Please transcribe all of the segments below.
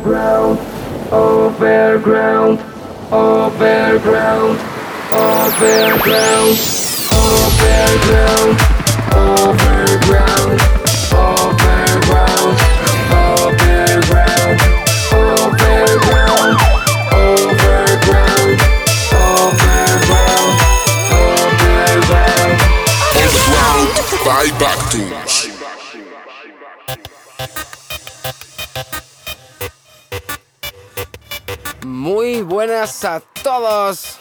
Overground, overground, overground, overground, overground, overground, overground, overground, overground, overground, overground, overground. Overground by Bactus. Buenas a todos.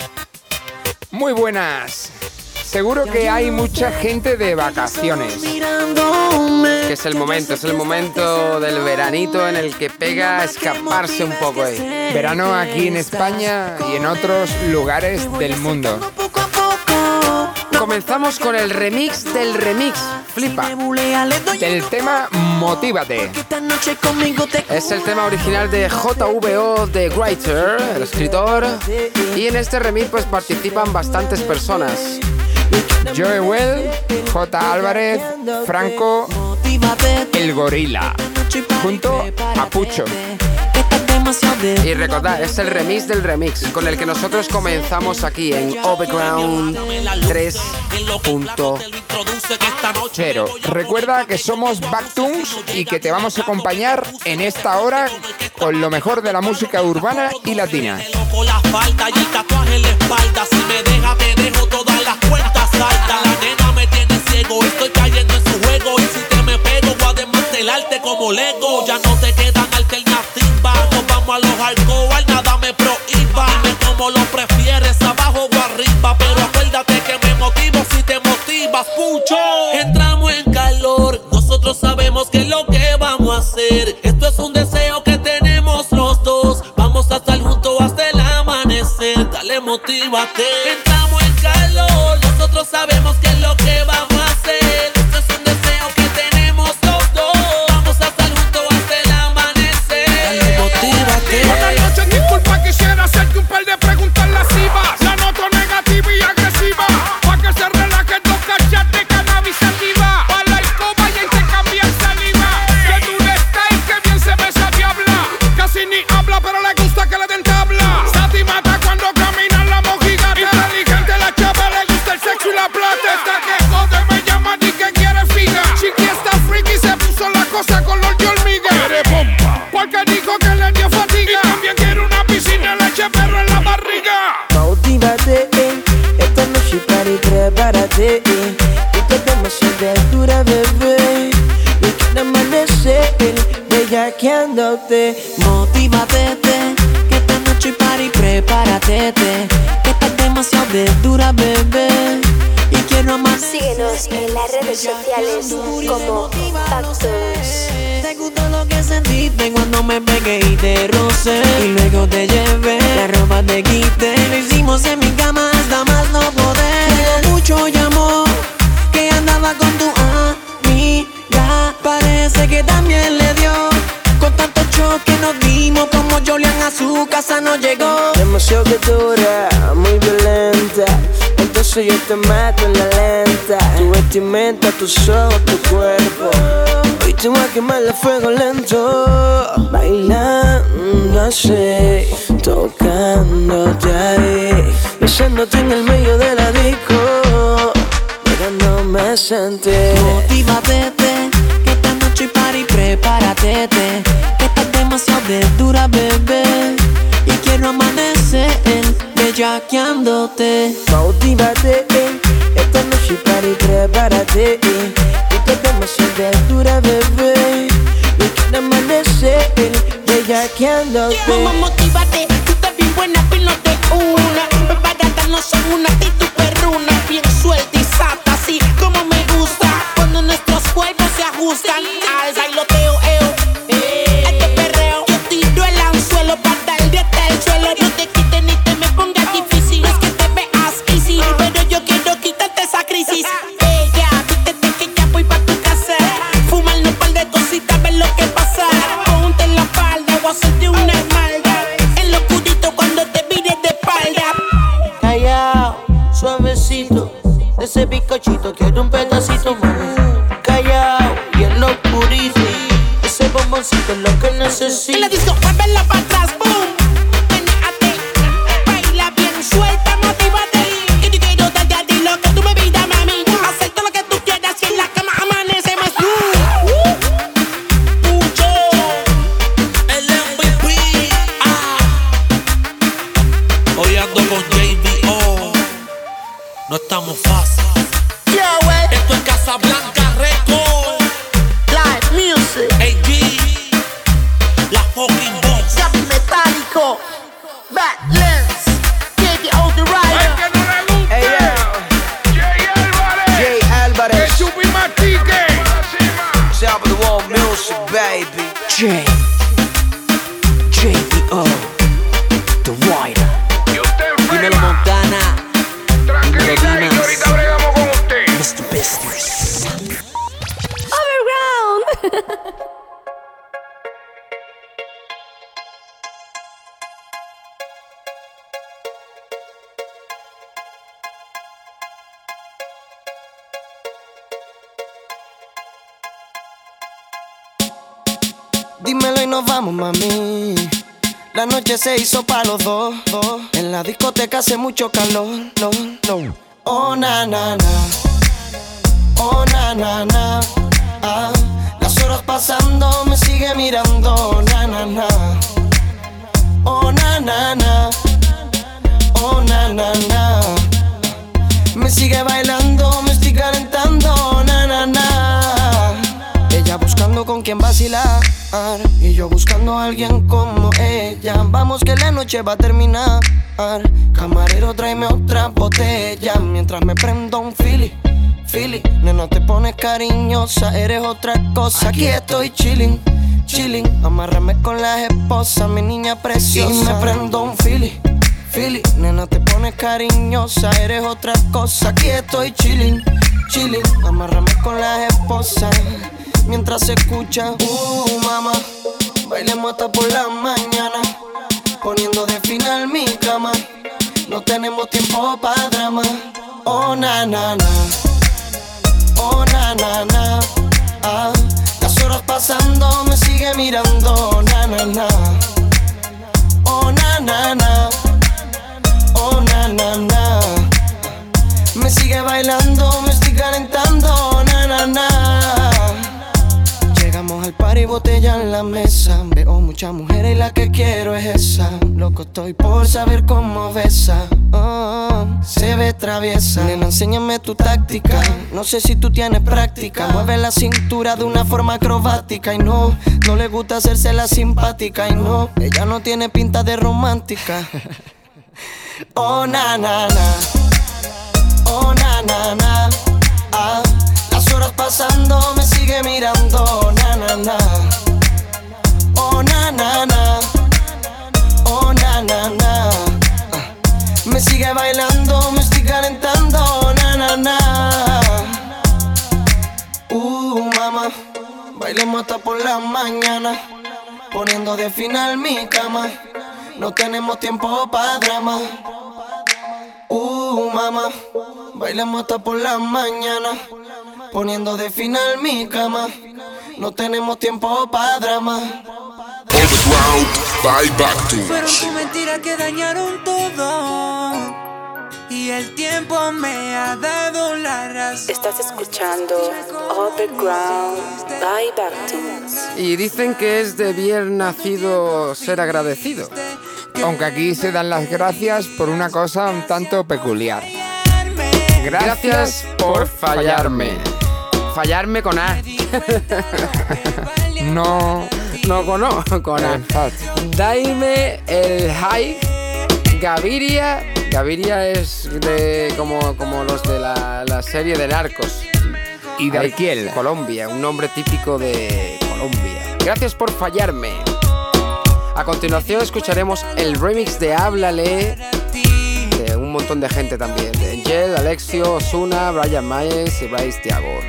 Muy buenas. Seguro que hay mucha gente de vacaciones. Que es el momento, es el momento del veranito en el que pega a escaparse un poco. eh. Verano aquí en España y en otros lugares del mundo. Comenzamos con el remix del remix. Flipa. Del tema Motívate. Es el tema original de JVO de Writer, el escritor. Y en este remix pues participan bastantes personas. Joe Well, J. Álvarez, Franco, El Gorila, junto a Pucho. Y recordad, es el remix del remix con el que nosotros comenzamos aquí en Overground 3.0. Recuerda que somos Backtoons y que te vamos a acompañar en esta hora con lo mejor de la música urbana y latina. Estoy cayendo en su juego. Y si te me pego, voy a desmantelarte como Lego. Ya no te quedan alternativas. A los hardcore, nada me prohíba. Dime cómo lo prefieres, abajo o arriba. Pero acuérdate que me motivo si te motivas, pucho. Entramos en calor, nosotros sabemos que es lo que vamos a hacer. Esto es un deseo que tenemos los dos. Vamos a estar juntos hasta el amanecer. Dale, motívate. Te mato en la lenta. Tu vestimenta, tus ojos, tu cuerpo. Hoy te voy a quemar el fuego lento. Bailando así, tocándote ahí. Besándote en el medio de la disco. Mirándome sentir. Motívate, te, que esta noche party, prepárate, te, que estás demasiado de dura, bebé. Bellaqueándote. Motívate, eh. esta noche para y prepárate. Eh. Y te demasiado dura, bebé. Y quiero amanecer bellaqueándote. Vamos, motívate, tú estás bien buena, pílate una. Prepárate, no son una actitud perruna, bien suelta y sata, así como me gusta. Cuando nuestros cuerpos se ajustan chupi mastique. top of the wall music, baby. J. JBO. The se hizo para los dos, dos. En la discoteca hace mucho calor. Oh, na, na, na. Oh, na, na, na. Ah, las horas pasando me sigue mirando, na, na, na. Oh, na, na, na. Oh, na, na, na. Me sigue bailando, con quien vacilar. Y yo buscando a alguien como ella. Vamos que la noche va a terminar. Camarero tráeme otra botella. Mientras me prendo un Philly Philly, nena te pones cariñosa Eres otra cosa. Aquí estoy chilling, chilling. Amárrame con las esposas Mi niña preciosa. Y me prendo un Philly Philly, nena te pones cariñosa Eres otra cosa. Aquí estoy chilling, chilling. Amárrame con las esposas Mientras se escucha, uh, mamá. Bailemos hasta por la mañana Poniendo de final mi cama. No tenemos tiempo para drama. Oh, na, na, na. Oh, na, na, na. Ah, Las horas pasando me sigue mirando. Na, na, na. Oh, na, na, na. Oh, na, na, na. Me sigue bailando, me estoy calentando y botella en la mesa. Veo muchas mujeres y la que quiero es esa. Loco, estoy por saber cómo besa. Oh, se ve traviesa. Nena, enséñame tu táctica. No sé si tú tienes práctica. Mueve la cintura de una forma acrobática. Y no, no le gusta hacerse la simpática. Y no, ella no tiene pinta de romántica. Oh, na, na, na. Oh, na, na, na. Ah, pasando me sigue mirando, na, na, na. Oh, na, na, na. Oh, na, na, na. Ah, me sigue bailando, me estoy calentando, na, na, na. Uh, mamá, bailemos hasta por la mañana. Poniendo de final mi cama. No tenemos tiempo para drama. Uh, mamá, bailemos hasta por la mañana. Poniendo de final mi cama. No tenemos tiempo para drama. By. Fueron tus mentiras que dañaron todo. Y el tiempo me ha dado la razón. Estás escuchando Overground by Backtunes. Y dicen que es de bien nacido ser agradecido. Aunque aquí se dan las gracias por una cosa un tanto peculiar. Gracias por fallarme. Fallarme con A. No, no con O, con A. Daime el High Gaviria. Gaviria es de como, como los de la, la serie de Narcos. Y de Arquiel, Colombia, un nombre típico de Colombia. Gracias por fallarme. A continuación escucharemos el remix de Háblale de un montón de gente también. De Angel, Alexio, Osuna, Brian Myers y Bryce Thiago.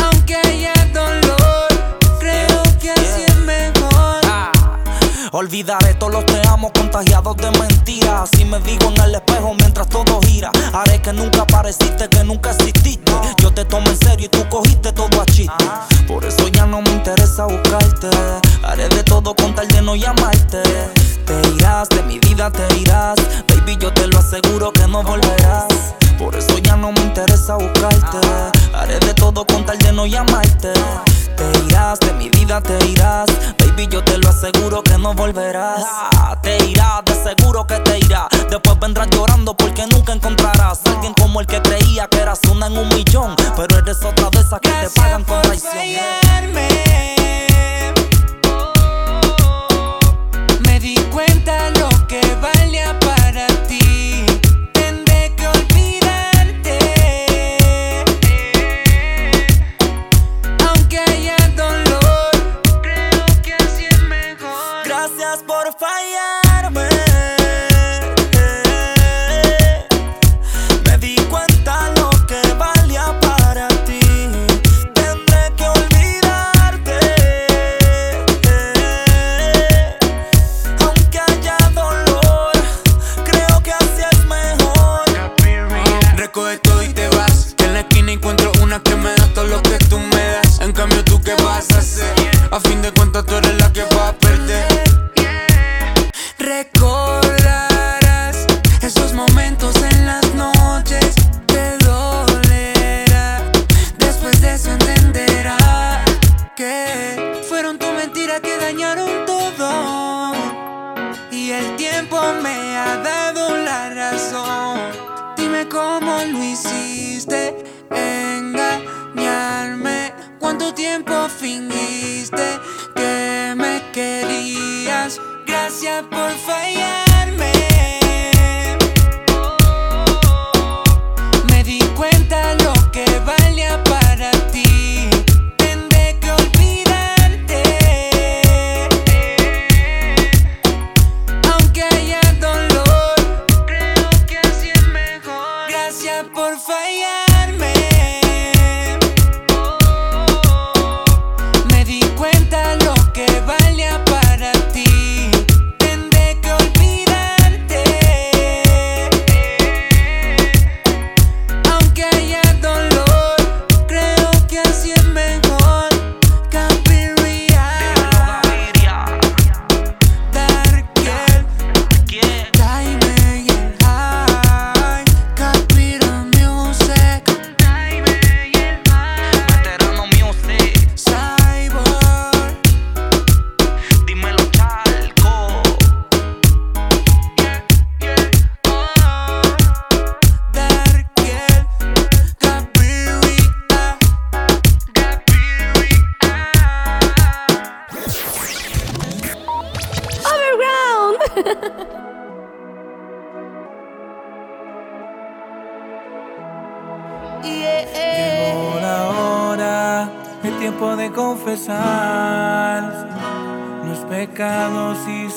Aunque haya dolor, creo que así es mejor. Olvidaré todos los te amo contagiados de mentiras. Así me digo en el espejo mientras todo gira. Haré que nunca apareciste, que nunca exististe. Yo te tomo en serio y tú cogiste todo a chiste. Por eso ya no me interesa buscarte. Haré de todo con tal de no llamarte. Te irás, de mi vida te irás. Baby, yo te lo aseguro que no volverás. Por eso ya no me interesa buscarte. Haré de todo con tal de no llamarte. Te irás, de mi vida te irás. Baby, yo te lo aseguro que no volverás. te irás, de seguro que te irás. Después vendrás llorando porque nunca encontrarás a alguien como el que creía que eras una en un millón. Pero eres otra de esas que te pagan con traición.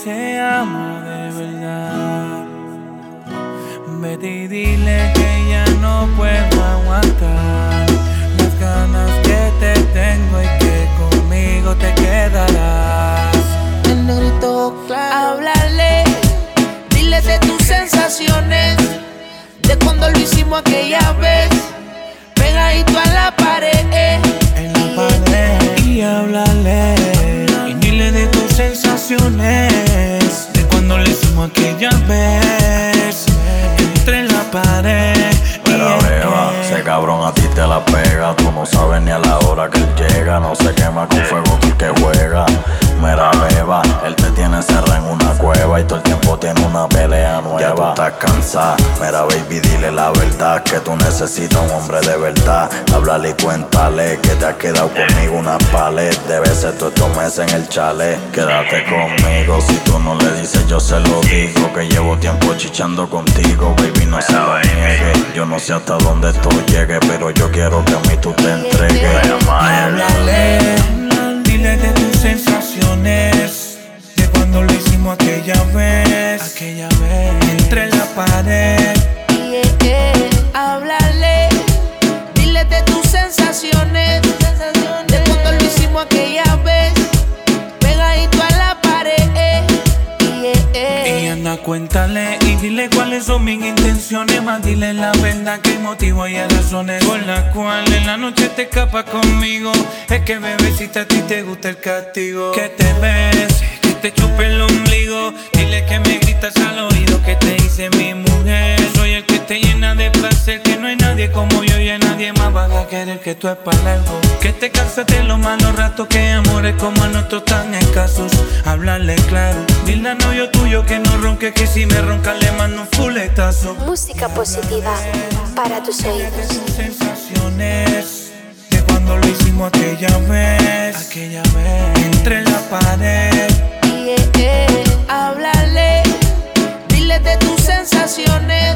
Se ama de verdad. Vete y dile que ya no puedo aguantar las ganas que te tengo y que conmigo te quedarás. El negrito claro. Háblale, dile de tus sensaciones, de cuando lo hicimos aquella vez, pegadito a la pared. En la pared y háblale de cuando le hicimos aquella vez entre la pared. Mira, beba, ese cabrón a ti te la pega. Tú no sabes ni a la hora que él llega. No se quema con fuego tú el que juega. Mira, beba, él te tiene cerrado en una cueva y todo el tiempo tiene una pelea nueva. Ya tú estás cansada. Mira, baby, dile la verdad. Que tú necesitas un hombre de verdad. Háblale y cuéntale que te has quedado conmigo una palet. Debe ser tú estos meses en el chalet. Quédate conmigo. Si tú no le dices, yo se lo digo. Que llevo tiempo chichando contigo, baby, no se lo niegue. Yo no sé hasta dónde esto llegue, pero yo quiero que a mí tú te entregues. Háblale, dile tus sensaciones, de cuando lo hicimos aquella vez, aquella vez. Entre la pared. Háblale, dile de tus sensaciones, de cuando lo hicimos aquella vez, pegadito a la pared. Y anda, cuéntale. y dile cuáles son mis intenciones, más dile la verdad que motivo y razones por las cuales en la noche te escapas conmigo. Es que bebecita a ti te gusta el castigo. Que te ves, que te chupe el ombligo. Dile que me gritas al oído que te hice mi mujer. Soy el que te llena de placer, que no hay nadie como yo y a nadie más va a querer que tú es para algo. Que te cansas de los malos ratos, que amores como a nosotros tan escasos. Hablarle claro, dile a novio tuyo que no ronque, que si me ronca le mando un fuletazo. Música positiva para tus oídos. Sensaciones de cuando lo hicimos aquella vez, aquella vez entre la pared. Yeah, yeah. Háblale, dile de tus sensaciones,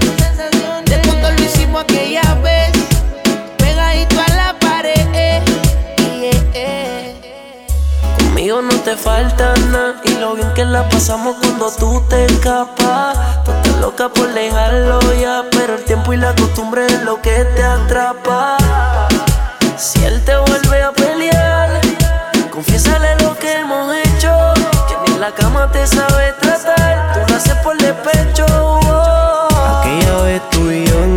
falta nada y lo bien que la pasamos cuando tú te escapas. Tú estás loca por dejarlo ya, pero el tiempo y la costumbre es lo que te atrapa. Si él te vuelve a pelear, confiésale lo que hemos hecho. Que ni en la cama te sabe tratar, tú naces por despecho.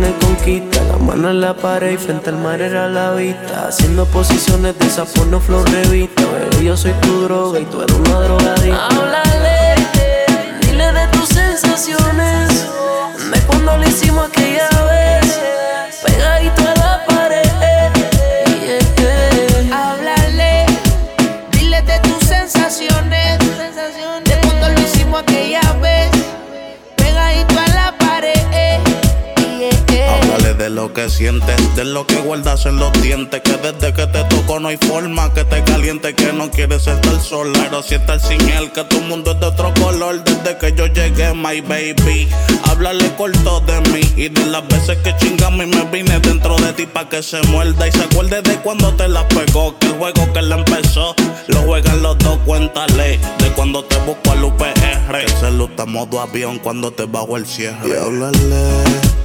El conquista, la mano en la pared y frente al mar era la vista. Haciendo posiciones de esa porno flor revista. Bebé, yo soy tu droga y tú eres una drogadicta. Háblale, dile de tus sensaciones, de cuando lo hicimos aquella de lo que sientes, de lo que guardas en los dientes. Que desde que te toco no hay forma que te caliente. Que no quieres estar sola, pero si estar sin él. Que tu mundo es de otro color desde que yo llegué, my baby. Háblale corto de mí y de las veces que chingamos y me vine dentro de ti pa' que se muerda. Y se acuerde de cuando te la pegó. Que el juego que le empezó lo juegan los dos, cuéntale. De cuando te busco al UPR. Que se luta modo avión cuando te bajo el cierre. Y háblale.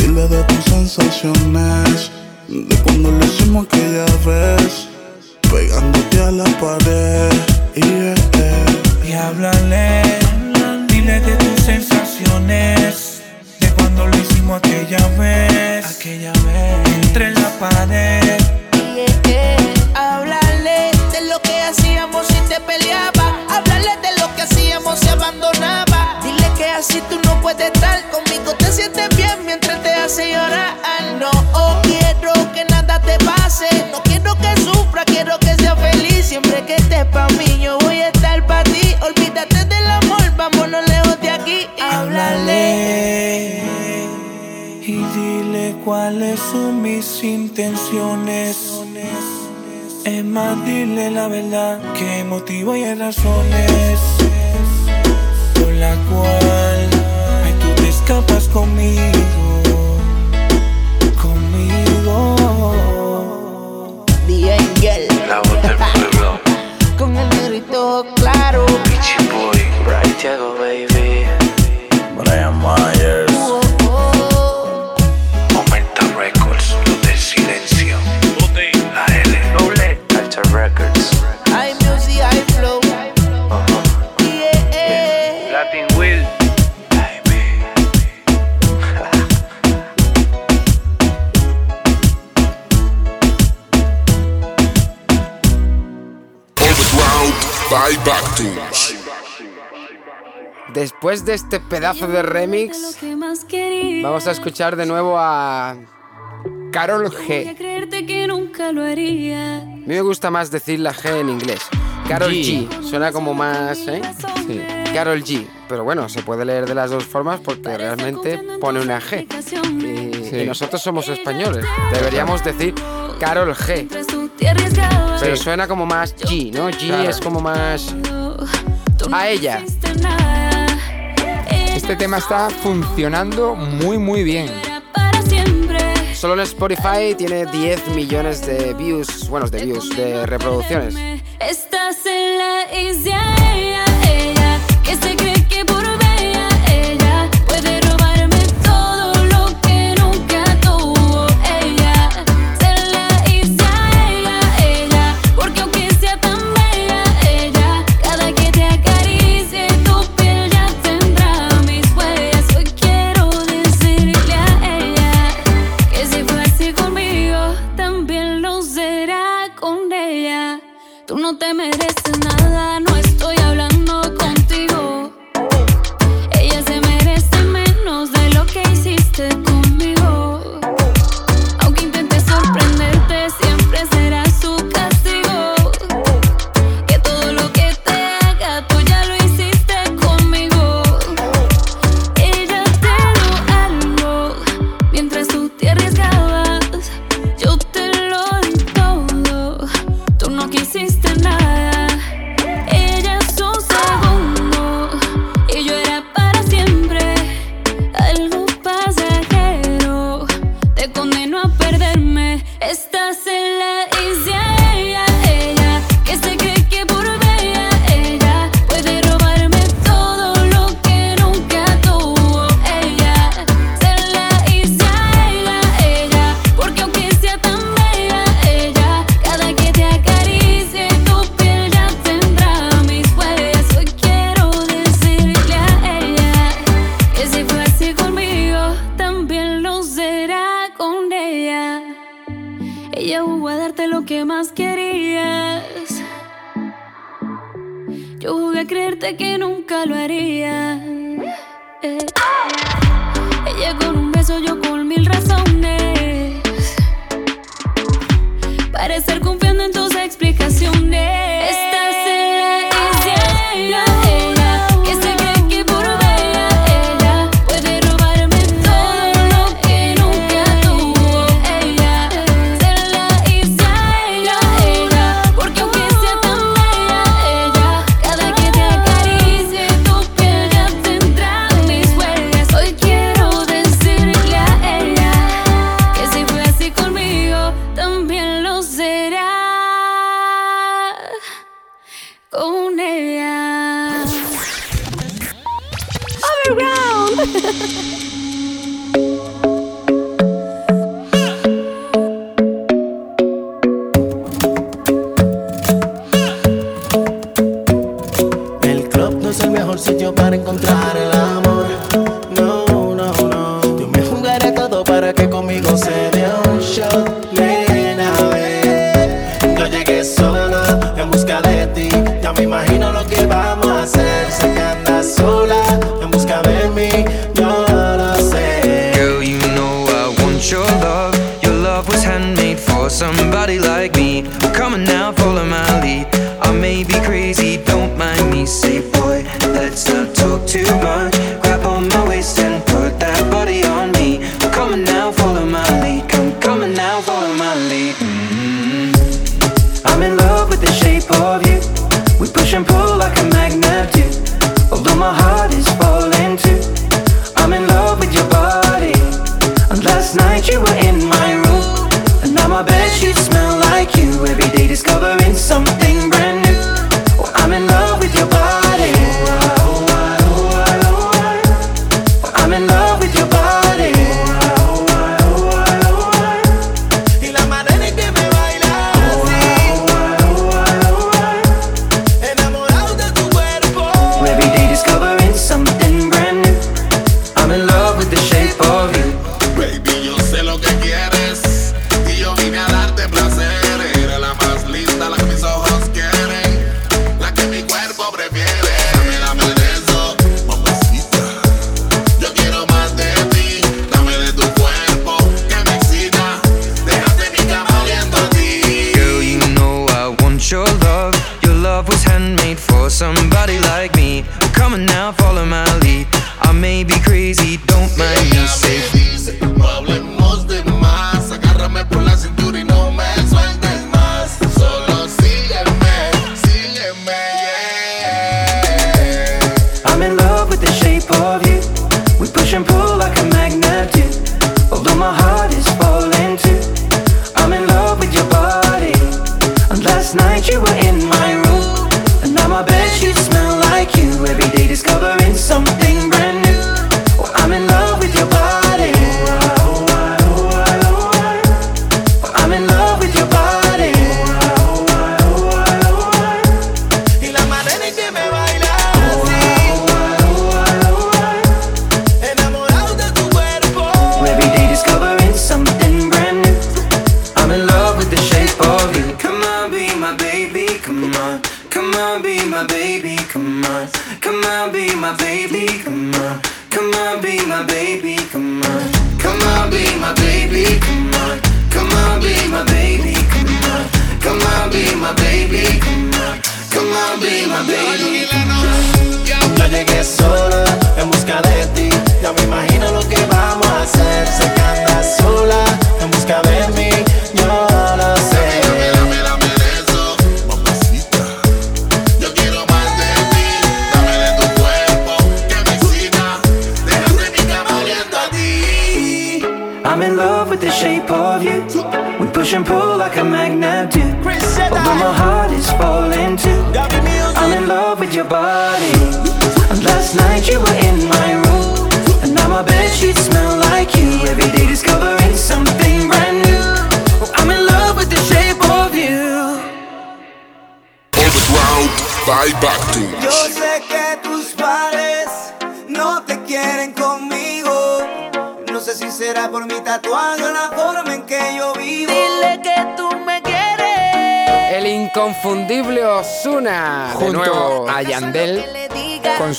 Y dile de tus sensaciones De cuando lo hicimos aquella vez Pegándote a la pared yeah, yeah. Y háblale, dile de tus sensaciones, de cuando lo hicimos aquella vez, aquella vez entre la pared. Yeah, yeah. Háblale de lo que hacíamos si te peleaba. Háblale de lo que hacíamos si abandonaba. Dile que así tú no puedes estar conmigo. Te sientes bien mientras te hace llorar. No quiero que nada te pase. No quiero que sufra, quiero que sea feliz. Siempre que estés pa' mí, yo voy a estar pa' ti. Olvídate del amor, vámonos lejos de aquí. Háblale. Y dile cuáles son mis intenciones. Es más, dile la verdad, que motivo y razones por la cual ay, tú te escapas conmigo. Angel. La voz del pueblo. Con el negrito claro. Richie Boy. Bright Thiago, baby. Brian Myers. By. Después de este pedazo de remix, vamos a escuchar de nuevo a Carol G. A mí me gusta más decir la G en inglés. Carol G. G. Suena como más, ¿eh? Sí. Carol G. Pero bueno, se puede leer de las dos formas porque realmente pone una G. Y, y nosotros somos españoles. Deberíamos decir Carol G. Pero suena como más G, ¿no? G Claro. es como más... A ella. Este tema está funcionando muy, muy bien. Solo en Spotify tiene 10 millones de views, bueno, de views, de reproducciones. Estás en la too much.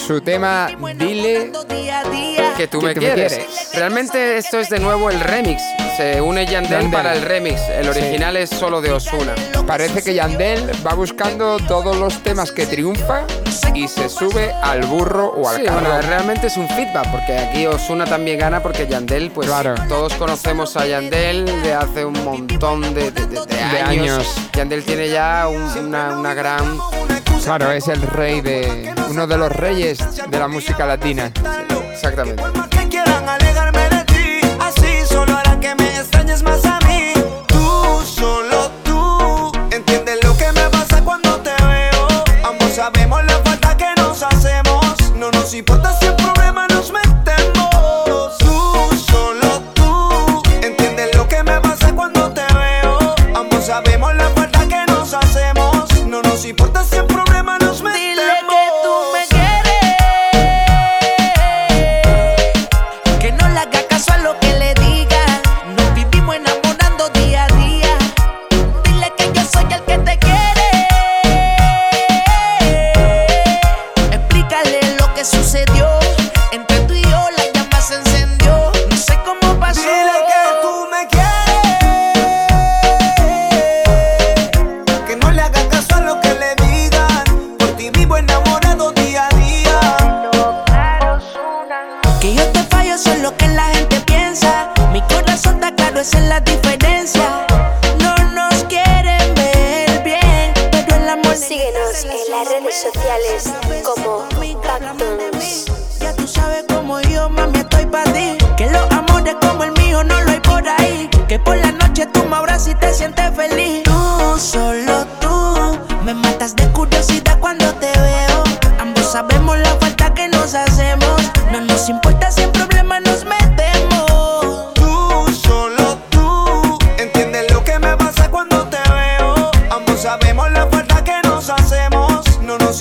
su tema Dile que tú me quieres. Realmente esto es de nuevo el remix. Se une Yandel, para el remix. El original es solo de Osuna. Parece que Yandel va buscando todos los temas que triunfa y se sube al burro o al sí, carro. Realmente es un feedback porque aquí Osuna también gana porque Yandel, pues todos conocemos a Yandel de hace un montón de, años. Yandel tiene ya una, una gran Claro, es el rey de. uno de los reyes de la música latina. Exactamente. Por más que quieran alegarme de ti, así solo harán que me extrañes más.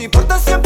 importância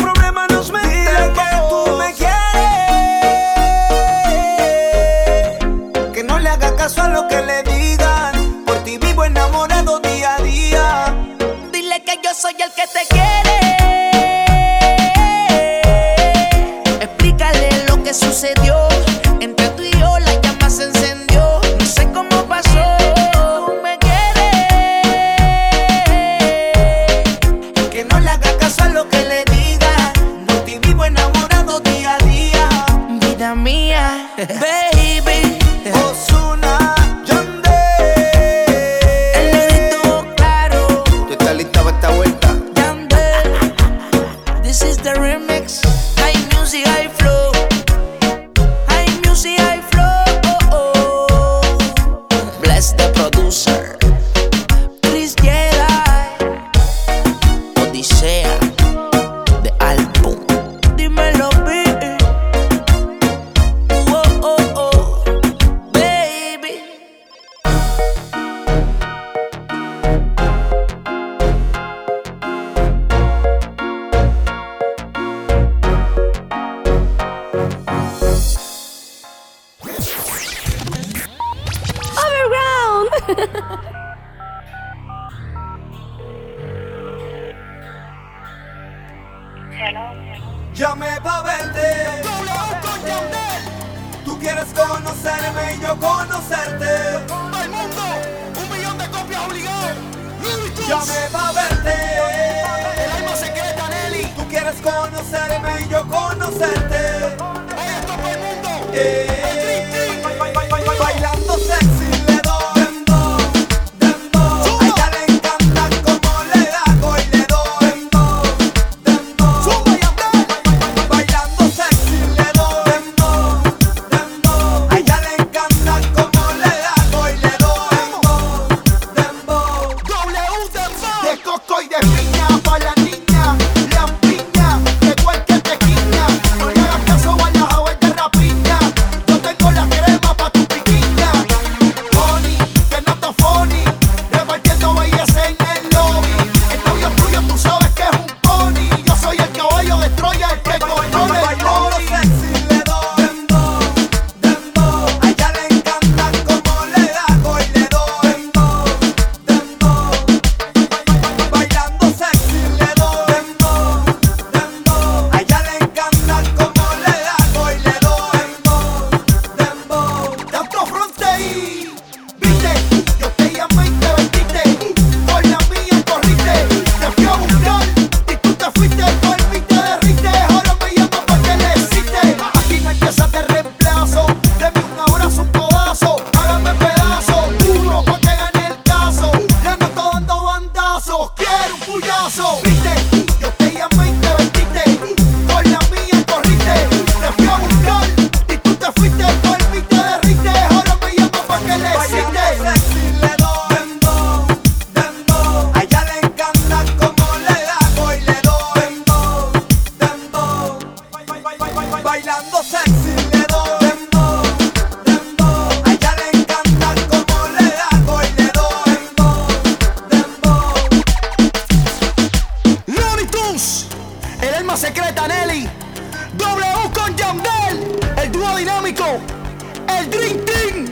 El Dream Team.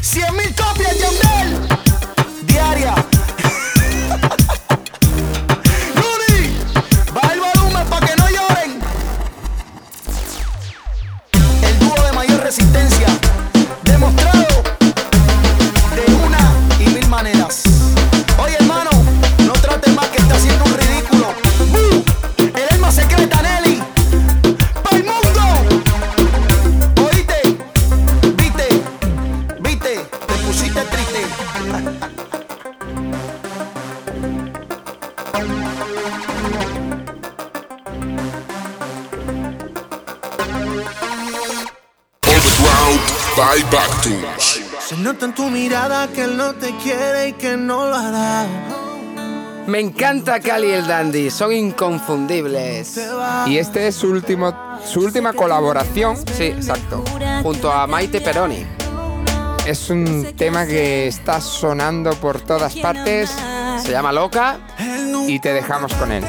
100 mil copias de Andel. Diaria. Encanta Cali el Dandy, son inconfundibles. Y este es su, último, su última colaboración. Sí, exacto. Junto a Maite Peroni. Es un tema que está sonando por todas partes. Se llama Loca y te dejamos con él.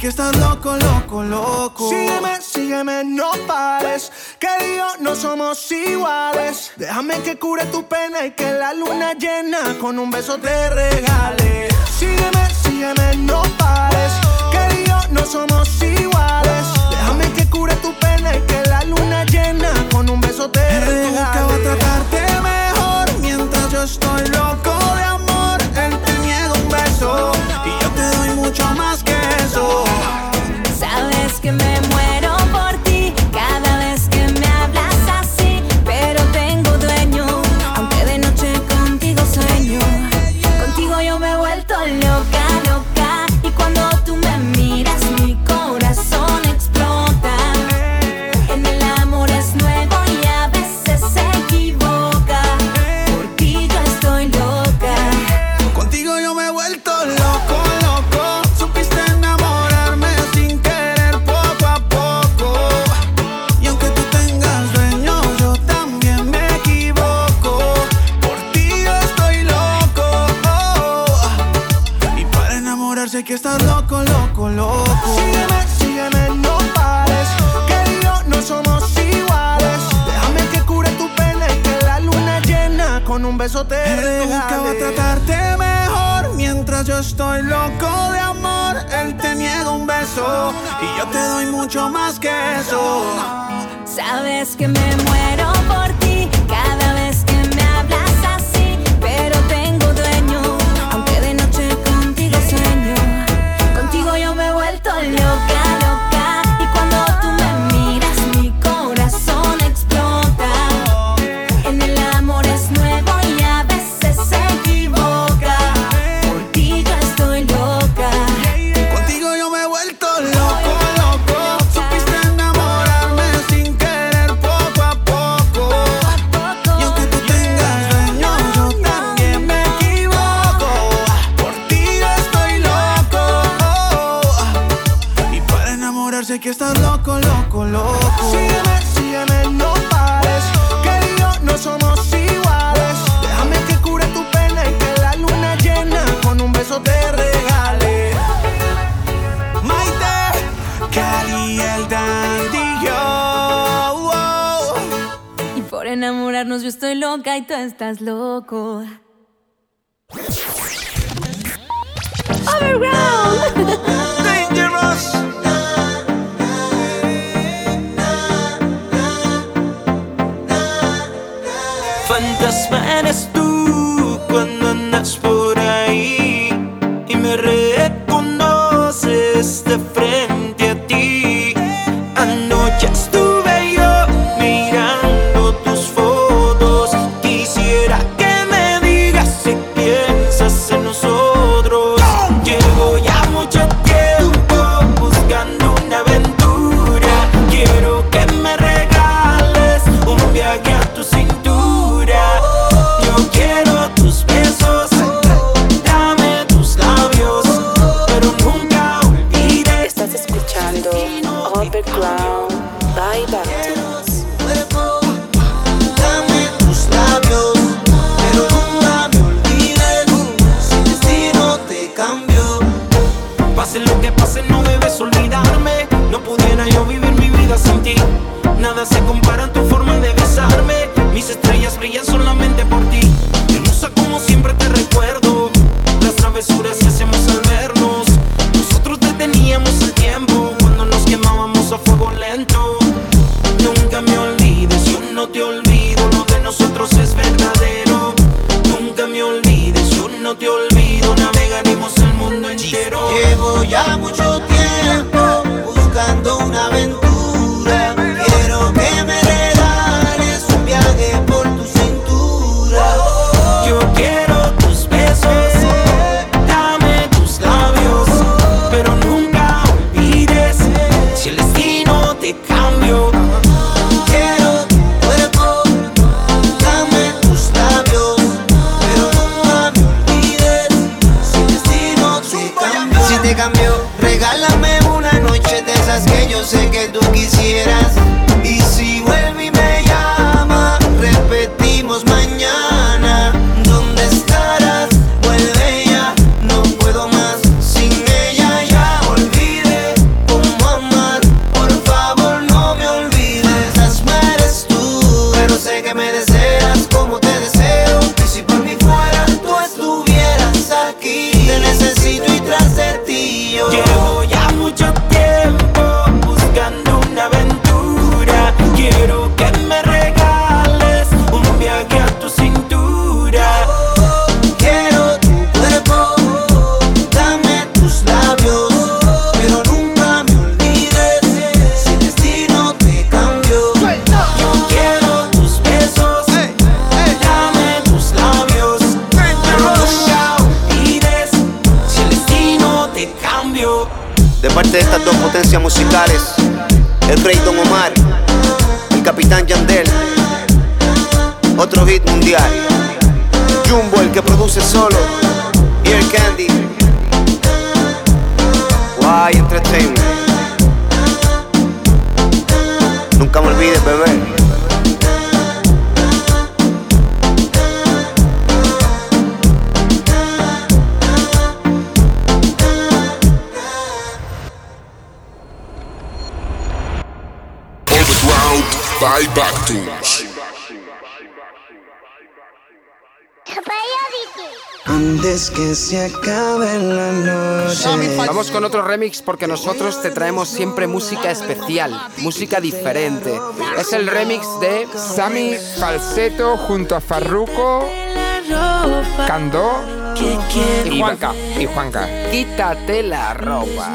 Que estás loco, loco, loco. Sígueme, sígueme, no pares. Que Dios no somos iguales. Déjame que cure tu pena y que la luna llena con un beso te regale. Sígueme, sígueme, no pares. Que Dios no somos iguales. Déjame que cure tu pena y que la luna llena con un beso te regale. Nunca va a tratarte mejor mientras yo estoy loco te Él nunca va a tratarte mejor mientras yo estoy loco de amor. Él te niega un beso y yo te doy mucho más que eso. Sabes que me muero musicales, el rey Don Omar, el capitán Yandel, otro hit mundial. Jumbo, el que produce solo, se acabe la noche. Vamos con otro remix porque nosotros te traemos siempre música especial, música diferente. Es el remix de Sammy Falseto junto a Farruko, Candó y Juanca. Y Juanca. Quítate la ropa.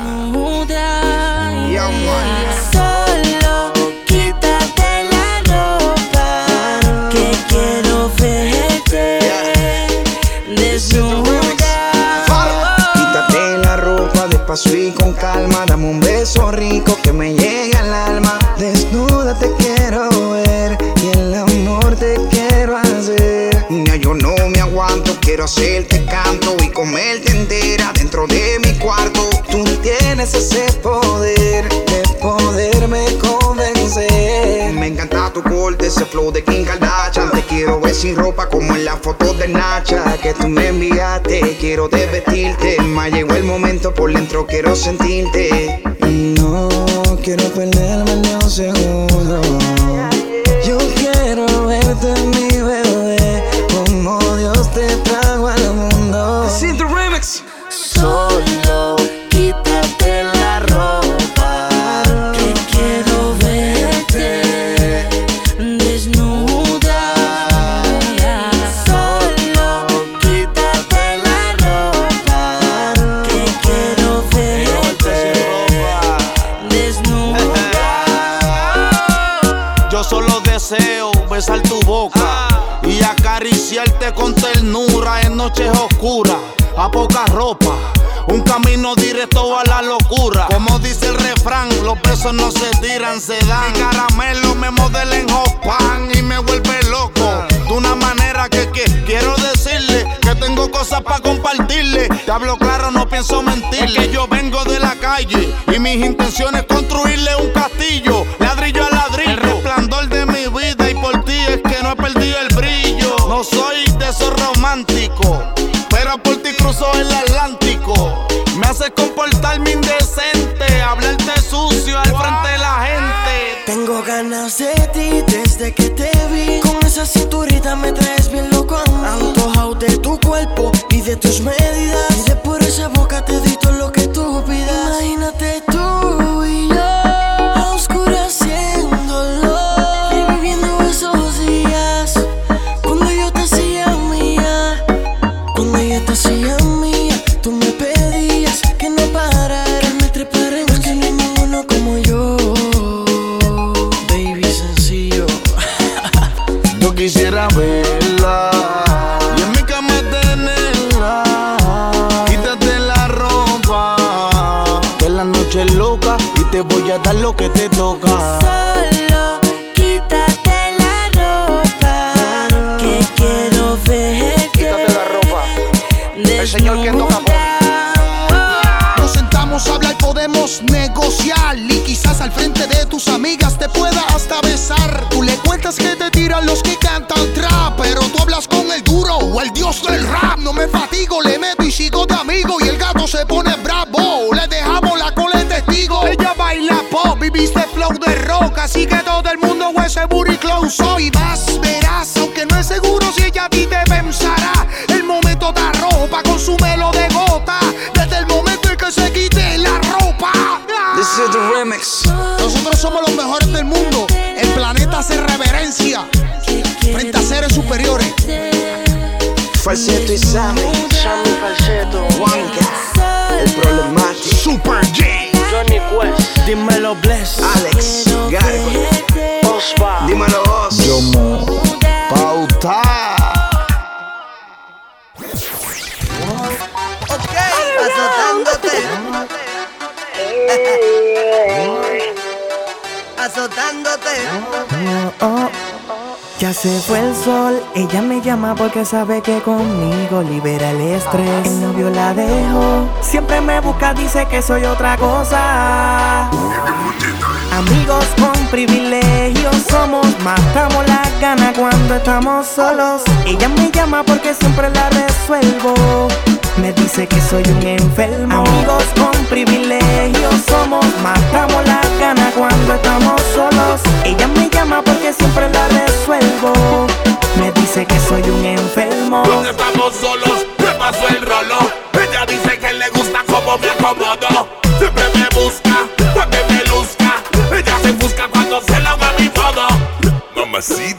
Despacio y con calma. Dame un beso rico que me llegue al alma. Desnuda te quiero ver y el amor te quiero hacer. Ya yo no me aguanto, quiero hacerte canto y comerte entera dentro de mi cuarto. Tú tienes ese poder de poderme convencer. Me encanta tu corte, ese flow de Kim Kardashian. Te quiero ver sin ropa como en la foto de Nacha que tú me enviaste. Quiero desvestirte, me llegó el momento por dentro, quiero sentirte. No quiero perderme ni un segundo. Con ternura en noches oscuras, a poca ropa. Un camino directo a la locura. Como dice el refrán, los besos no se tiran, se dan. Mi caramelo me modela en pan y me vuelve loco. De una manera que, que quiero decirle que tengo cosas para compartirle. Te hablo claro, no pienso mentirle. que yo vengo de la calle y mis intenciones construirle un castillo, pero por ti cruzo el Atlántico. Me hace comportarme indecente, hablarte sucio al frente de la gente. Tengo ganas de ti desde que te vi. Con esa cinturita me traes bien loco. Antojado de tu cuerpo y de tus medidas. Voy a dar lo que te toca. Solo quítate la ropa. Que quiero verte. Quítate la ropa. El señor que toca Nos sentamos a hablar, podemos negociar. Y quizás al frente de tus amigas te pueda hasta besar. Tú le cuentas que te tiran los que cantan trap. Pero tú hablas con el duro o el dios del rap. No me fatigo, le meto y sigo de amigo. Y el gato se pone rock. Así que todo el mundo ese booty close hoy vas, verás. Aunque no es seguro si ella a ti te pensará. El momento da ropa, consúmelo de gota. Desde el momento en que se quite la ropa. This is the remix. Nosotros somos los mejores del mundo. El planeta hace reverencia frente a seres superiores. Falseto y Sammy. azotándote. Azotándote. Oh, oh. Ya se fue el sol, ella me llama porque sabe que conmigo libera el estrés. El novio la dejó, siempre me busca, dice que soy otra cosa. Amigos con privilegios somos, matamos las ganas cuando estamos solos. Ella me llama porque siempre la resuelvo. Me dice que soy un enfermo. Amigos con privilegios somos, matamos las ganas cuando estamos solos. Ella me llama porque siempre la resuelvo. Me dice que soy un enfermo. Cuando estamos solos, me paso el rolo. Ella dice que le gusta cómo me acomodo. Siempre me busca, para que me luzca. Ella se busca cuando se la va mi todo. Mamacita.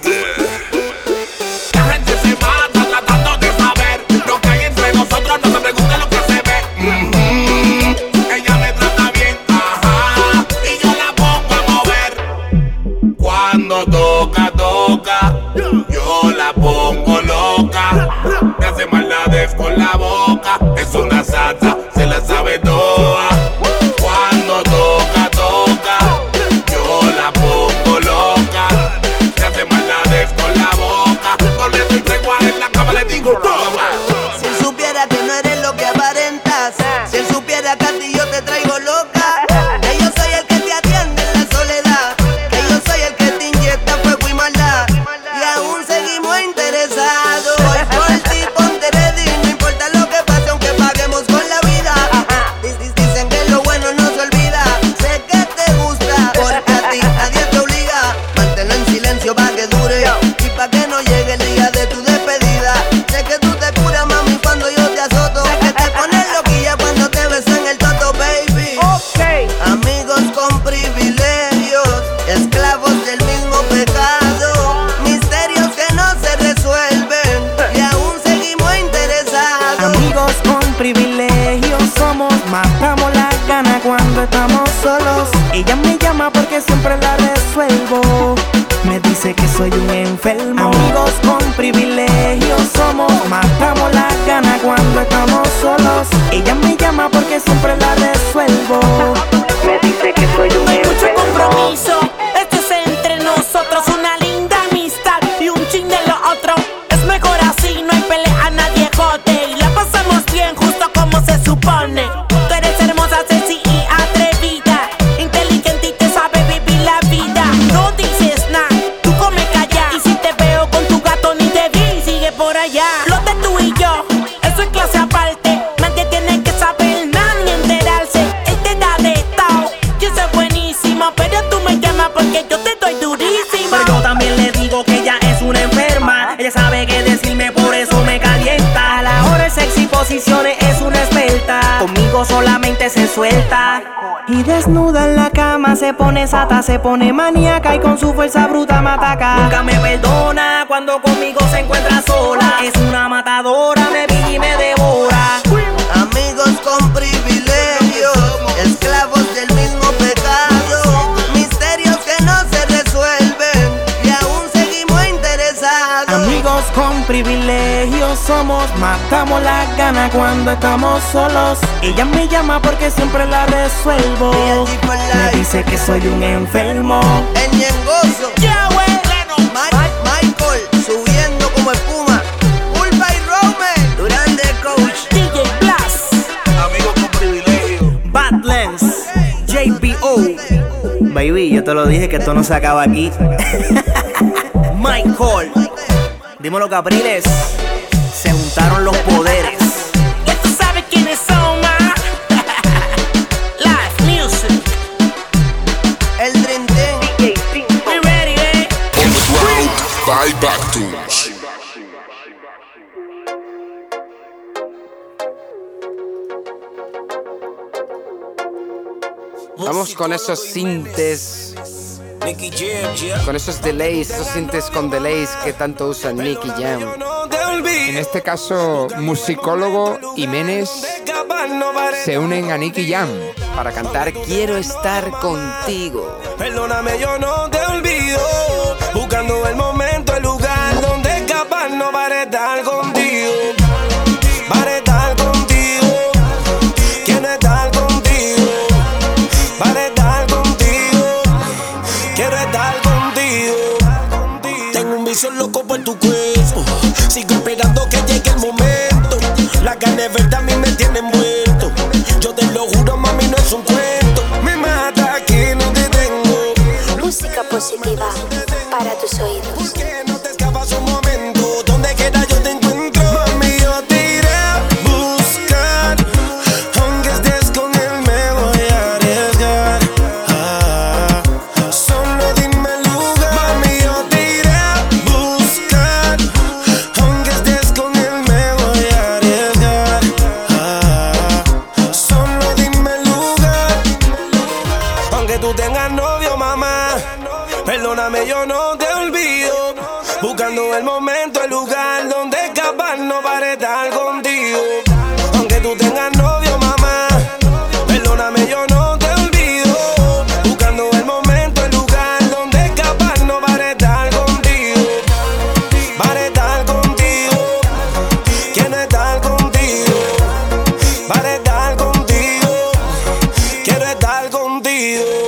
Se pone sata, se pone maníaca y con su fuerza bruta me ataca. Nunca me perdona cuando conmigo se encuentra sola. Es una matadora, me pilla y me devora. Amigos con privilegios, esclavos del mismo pecado, misterios que no se resuelven y aún seguimos interesados. Amigos con privilegios somos, matamos las ganas cuando estamos solos. Ella me llama porque siempre la resuelvo. Me dice que soy un enfermo. El ñengoso, Ma- Michael subiendo como espuma, Pulpa y Rome, Durán de Coach, DJ Blast, amigos con privilegio. Badlands, JBO. Baby, yo te lo dije que esto no se acaba aquí. Michael, dímelo Capriles. Juntaron los poderes. Ya tú sabes quiénes son, ma. Live music. El Dream Team. We ready, eh? On the ground by Backtunes. Vamos con esos sintes. Con esos delays, esos sintes con delays que tanto usan Nicky Jam. En este caso, musicólogo Jiménez se unen a Nicky Jam. Para cantar Quiero estar contigo. Perdóname, yo no te olvido. positiva para tus oídos. olvido.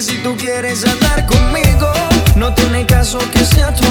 Si tú quieres andar conmigo. No tiene caso que sea tu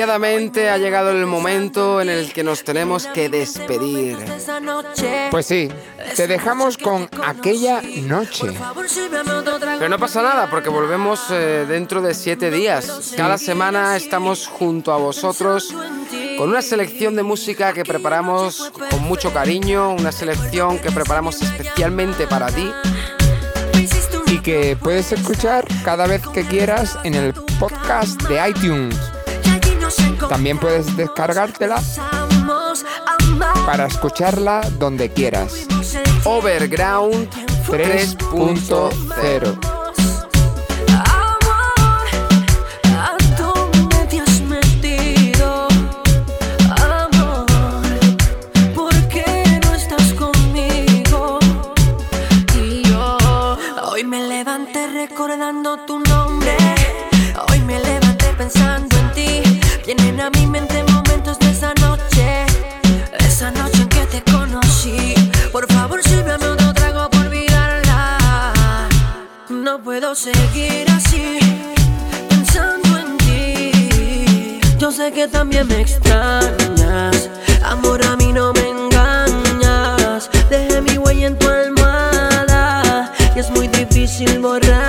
desgraciadamente ha llegado el momento en el que nos tenemos que despedir. Pues sí, te dejamos con aquella noche. Pero no pasa nada porque volvemos eh, dentro de siete días. Cada semana estamos junto a vosotros con una selección de música que preparamos con mucho cariño, una selección que preparamos especialmente para ti. Y que puedes escuchar cada vez que quieras en el podcast de iTunes. También puedes descargártela para escucharla donde quieras. Overground 3.0. ¿A dónde puedo seguir así pensando en ti. Yo sé que también me extrañas. Amor, a mí no me engañas. Dejé mi huella en tu almohada y es muy difícil borrarla.